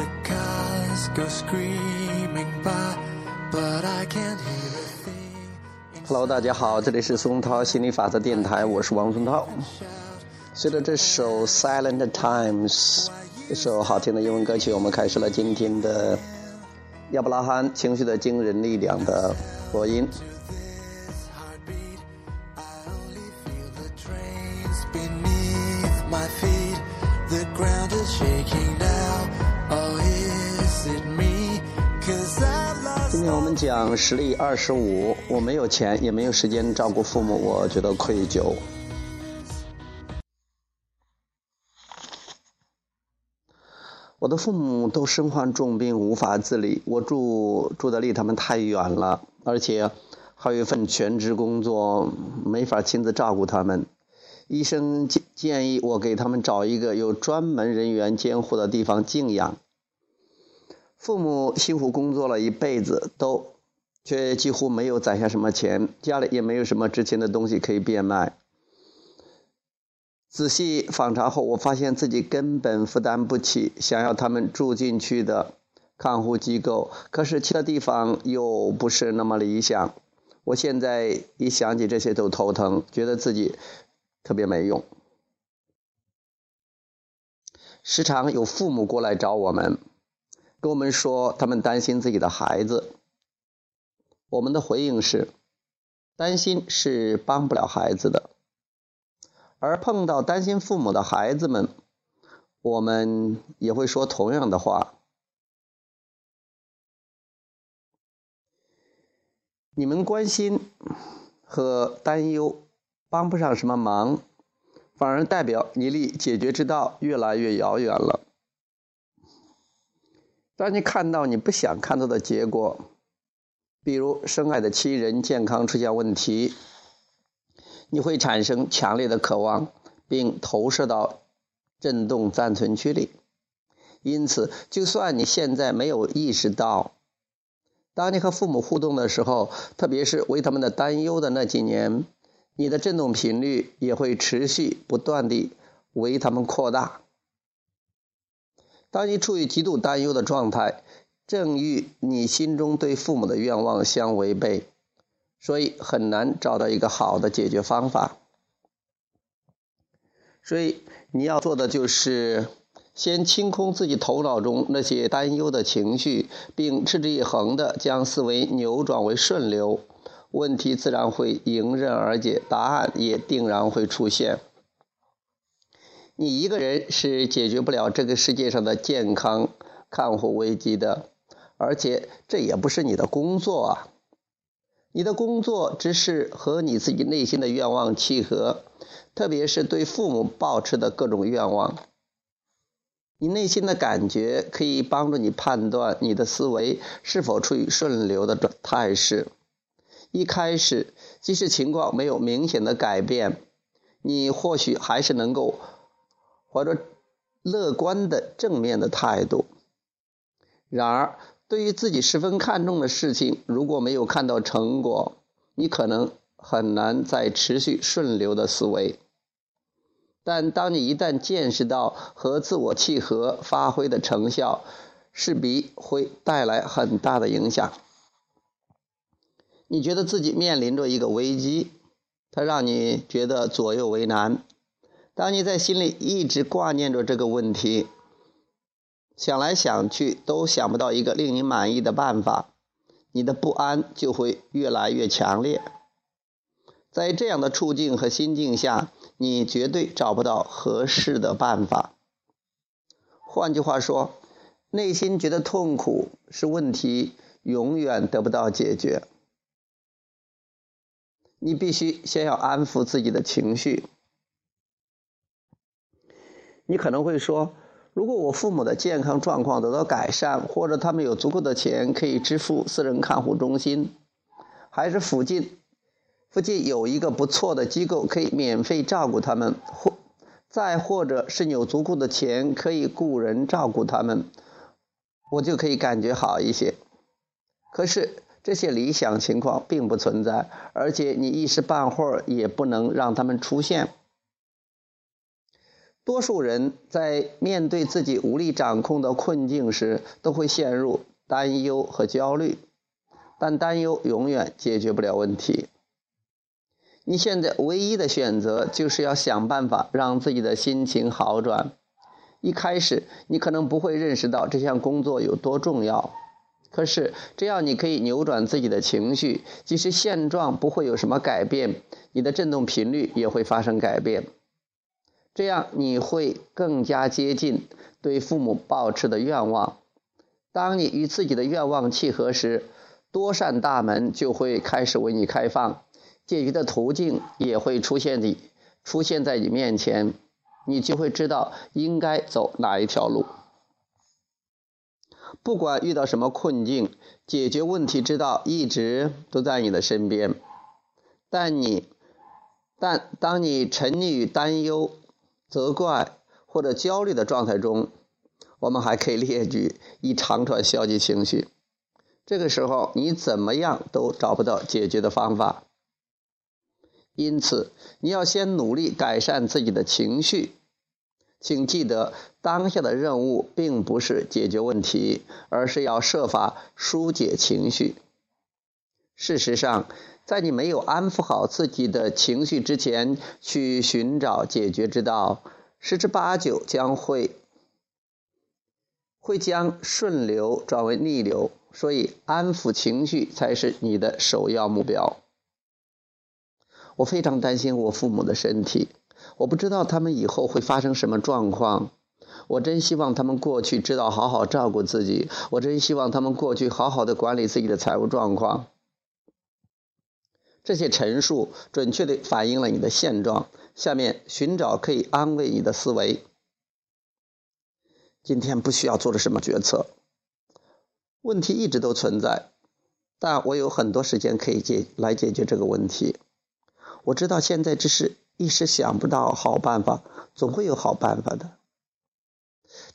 The cars go screaming by, but I can't hear a thing. Hello，大家好，这里是松涛心理法则电台，我是王松涛。随着这首《Silent Times》这首好听的英文歌曲，我们开始了今天的亚伯拉罕情绪的惊人力量的播音。Beneath my feet. The ground is shaking now. 我们讲实力二十五，我没有钱，也没有时间照顾父母，我觉得愧疚。我的父母都身患重病，无法自理。我住住的离他们太远了，而且还有一份全职工作，没法亲自照顾他们。医生建建议我给他们找一个有专门人员监护的地方静养。父母辛苦工作了一辈子，都却几乎没有攒下什么钱，家里也没有什么值钱的东西可以变卖。仔细访查后，我发现自己根本负担不起想要他们住进去的看护机构，可是其他地方又不是那么理想。我现在一想起这些都头疼，觉得自己特别没用。时常有父母过来找我们，跟我们说他们担心自己的孩子。我们的回应是：担心是帮不了孩子的。而碰到担心父母的孩子们，我们也会说同样的话。你们关心和担忧帮不上什么忙，反而代表你离解决之道越来越遥远了。当你看到你不想看到的结果，比如深爱的亲人健康出现问题，你会产生强烈的渴望，并投射到震动暂存区里。因此，就算你现在没有意识到，当你和父母互动的时候，特别是为他们的担忧的那几年，你的振动频率也会持续不断地为他们扩大。当你处于极度担忧的状态，正与你心中对父母的愿望相违背。所以很难找到一个好的解决方法。所以你要做的就是先清空自己头脑中那些担忧的情绪，并持之以恒地将思维扭转为顺流，问题自然会迎刃而解，答案也定然会出现。你一个人是解决不了这个世界上的健康看护危机的，而且这也不是你的工作啊。你的工作只是和你自己内心的愿望契合，特别是对父母抱持的各种愿望。你内心的感觉可以帮助你判断你的思维是否处于顺流的态势。一开始，即使情况没有明显的改变，你或许还是能够怀着乐观的正面的态度。然而，对于自己十分看重的事情，如果没有看到成果，你可能很难再持续顺流的思维。但当你一旦见识到和自我契合发挥的成效，势必会带来很大的影响。你觉得自己面临着一个危机，它让你觉得左右为难。当你在心里一直挂念着这个问题，想来想去都想不到一个令你满意的办法，你的不安就会越来越强烈。在这样的处境和心境下，你绝对找不到合适的办法。换句话说，内心觉得痛苦是问题永远得不到解决。你必须先要安抚自己的情绪。你可能会说，如果我父母的健康状况得到改善，或者他们有足够的钱可以支付私人看护中心，还是附近附近有一个不错的机构可以免费照顾他们，或再或者是有足够的钱可以雇人照顾他们，我就可以感觉好一些。可是这些理想情况并不存在，而且你一时半会儿也不能让他们出现。多数人在面对自己无力掌控的困境时，都会陷入担忧和焦虑，但担忧永远解决不了问题。你现在唯一的选择就是要想办法让自己的心情好转。一开始，你可能不会认识到这项工作有多重要。可是，只要你可以扭转自己的情绪，即使现状不会有什么改变，你的振动频率也会发生改变。这样，你会更加接近对父母抱持的愿望。当你与自己的愿望契合时，多扇大门就会开始为你开放，解决的途径也会出现你出现在你面前，你就会知道应该走哪一条路。不管遇到什么困境，解决问题之道一直都在你的身边。但你，但当你沉溺于担忧、责怪或者焦虑的状态中，我们还可以列举一长串消极情绪。这个时候，你怎么样都找不到解决的方法。因此，你要先努力改善自己的情绪。请记得，当下的任务并不是解决问题，而是要设法疏解情绪。事实上，在你没有安抚好自己的情绪之前，去寻找解决之道，十之八九将会会将顺流转为逆流。所以，安抚情绪才是你的首要目标。我非常担心我父母的身体。我不知道他们以后会发生什么状况，我真希望他们过去知道好好照顾自己，我真希望他们过去好好的管理自己的财务状况。这些陈述准确地反映了你的现状。下面寻找可以安慰你的思维。今天不需要做的什么决策，问题一直都存在，但我有很多时间可以解来解决这个问题。我知道现在只是。一时想不到好办法，总会有好办法的。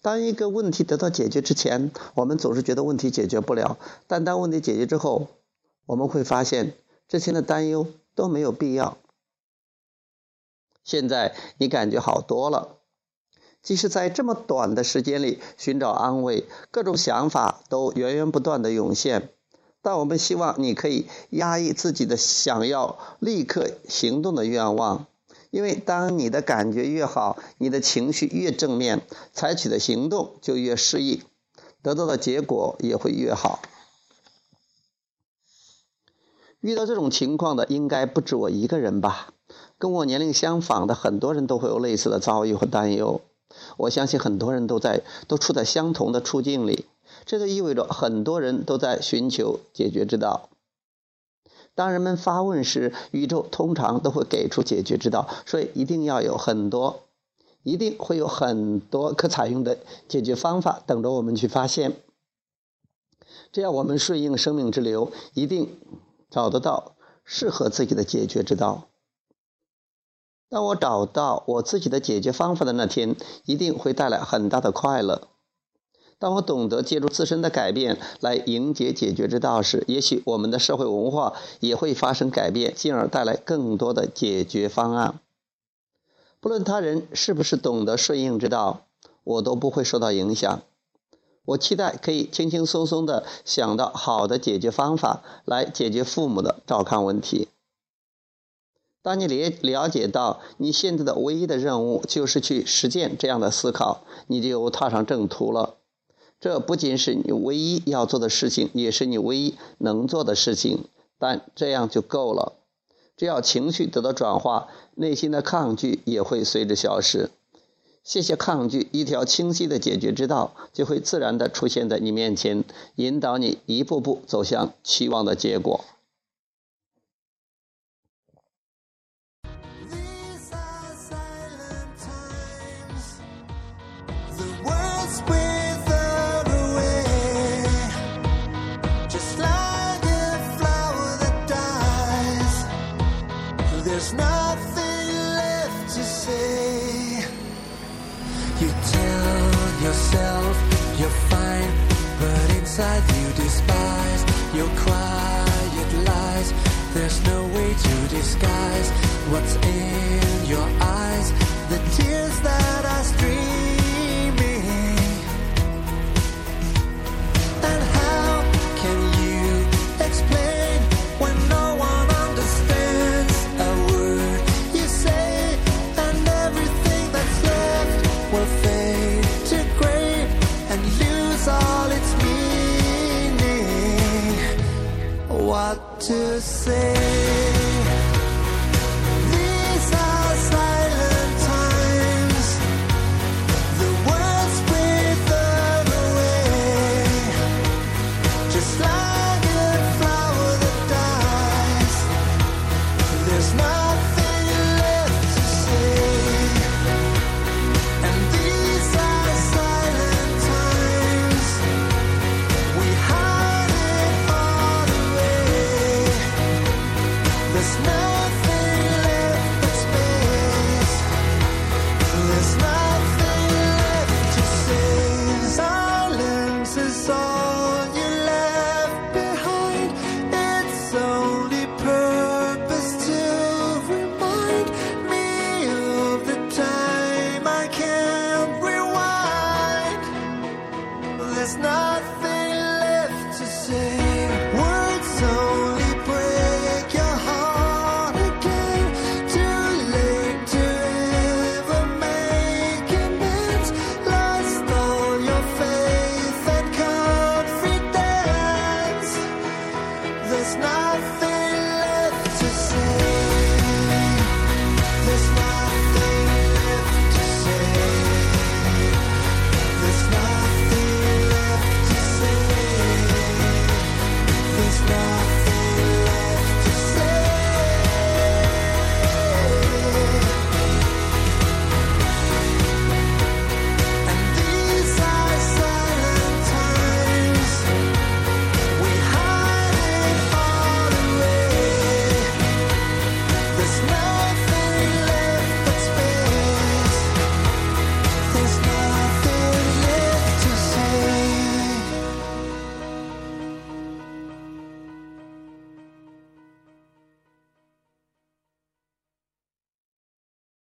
当一个问题得到解决之前，我们总是觉得问题解决不了；但当问题解决之后，我们会发现之前的担忧都没有必要。现在你感觉好多了，即使在这么短的时间里寻找安慰，各种想法都源源不断的涌现。但我们希望你可以压抑自己的想要立刻行动的愿望。因为当你的感觉越好，你的情绪越正面，采取的行动就越适宜，得到的结果也会越好。遇到这种情况的应该不止我一个人吧？跟我年龄相仿的很多人都会有类似的遭遇和担忧。我相信很多人都在都处在相同的处境里，这就意味着很多人都在寻求解决之道。当人们发问时，宇宙通常都会给出解决之道，所以一定要有很多，一定会有很多可采用的解决方法等着我们去发现。只要我们顺应生命之流，一定找得到适合自己的解决之道。当我找到我自己的解决方法的那天，一定会带来很大的快乐。当我懂得借助自身的改变来迎接解决之道时，也许我们的社会文化也会发生改变，进而带来更多的解决方案。不论他人是不是懂得顺应之道，我都不会受到影响。我期待可以轻轻松松地想到好的解决方法来解决父母的照看问题。当你了了解到你现在的唯一的任务就是去实践这样的思考，你就踏上正途了。这不仅是你唯一要做的事情，也是你唯一能做的事情。但这样就够了。只要情绪得到转化，内心的抗拒也会随之消失。谢谢抗拒，一条清晰的解决之道就会自然地出现在你面前，引导你一步步走向期望的结果。Inside you despise your quiet lies. There's no way to disguise what's in your eyes. The tears that I just there's nothing